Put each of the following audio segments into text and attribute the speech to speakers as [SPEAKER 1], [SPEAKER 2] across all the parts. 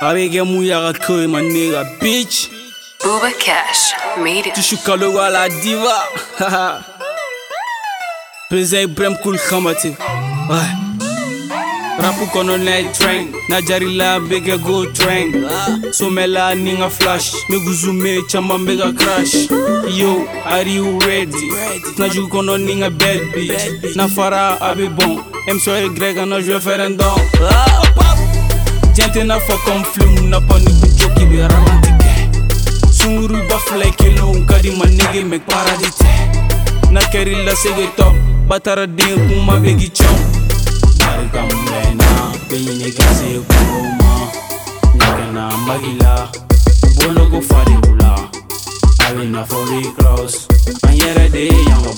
[SPEAKER 1] Abege muyaga koy my nigga bitch.
[SPEAKER 2] Uber Cash Media.
[SPEAKER 1] Tushukalo wala diva. Pese Ibrahim kul khamati Rapu kono night train. Na jari la bege go train. Somela ninga flash. Megu zume chamba mega crash. Yo, are you ready? Na ju kono ninga bad bitch. Na fara abe bon. M soy grega na je faire un don tɛ n'a fɔ comme film na pan ni kun joki bɛ ralanti kɛ sunkuruba fila kelenw ka di ma nege mɛ paradi tɛ n'a kɛr'i la sege top, batara den kuma bɛ k'i cɛw barika mɛnna bɛ ɲini ka se kuro ma ɲɛgɛnna na magila, boloko fariw la a bɛ na fɔ recross an yɛrɛ de ye yan ka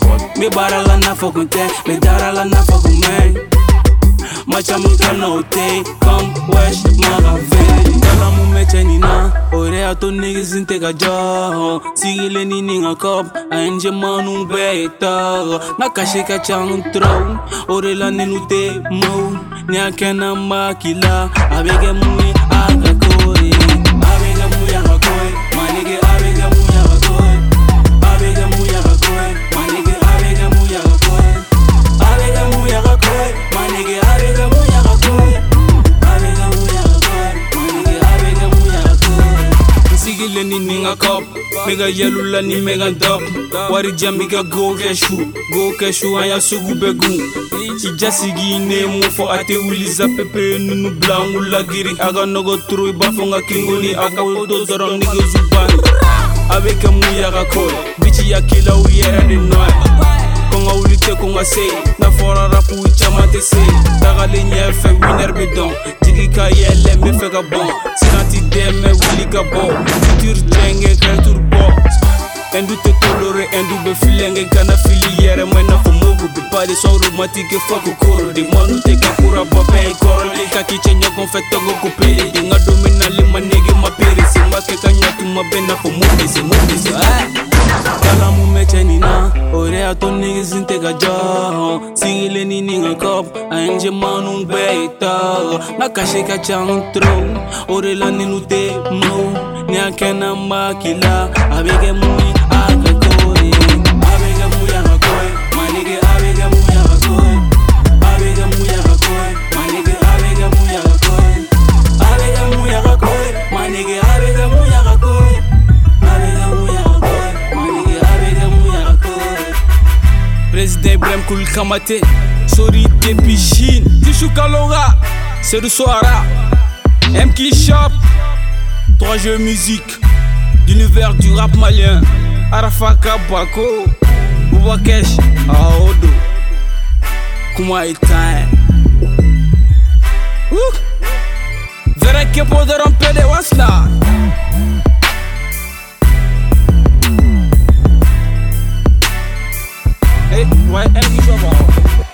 [SPEAKER 1] bɔ la n'a fɔ kun tɛ n bɛ n'a fɔ kun N'o tɛ yen Come wesh magasin Dala mun bɛ cɛ nin na O de y'a to niggas tɛ ka jɔ Sigilen ni nin ka cup A ye n jɛmaniw bɛɛ ye tɔgɔ N ka kasi ka ca n trop O de la ninnu tɛ move kile ni ninga cup Mega yalula ni mega dub Wari jamiga go keshu Go keshu aya sugu begu. Ija sigi ne mufo ate uliza pepe nunu blangu. Lagiri Aga nogo turu ibafo nga kingoni Aka wodo zoro nige zubani Avec un mouillard à col Bitch y'a kila ou y'a rien de noir kɔngɔ wuli tɛ ko n ka se n'a fɔra rapu caman tɛ se. Tagalen ɲɛfɛ winɛri bɛ dɔn jigi ka yɛlɛ n bɛ fɛ ka bɔn siran ti dɛmɛ wuli ka bɔ futuri jɛngɛ kɛrɛturu bɔ ɛndu tɛ kolore ɛndu bɛ filɛngɛ kana fili yɛrɛ ma i n'a fɔ mogu bɛ pade sɔn romatike fɔko e koro de mɔnu tɛ kɛ kuraba bɛɛ ye kɔrɔlen ka k'i cɛ ɲɔgɔn fɛ tɔgɔ ko pere de n ka dominali ma nege ma pere se n b'a kɛ ka ɲɛ tuma bɛɛ n'a fɔ mo de se mo de se. A to niggas inte ka jo Sigile ni ni nga kop A enje manu be tago Na kashe ka chang tro Ore la ni nu te mo. Ni a kena mba kila Abege mui ibrahim kul kamate sori depuis chine tishu kalora c'est du sohara m qui shop trois jeux musique. D'univers du rap malien. Arafa kabako boubakesh aodo. Kuma itan Verrai che potrò rompere la Hey, what? elle, il.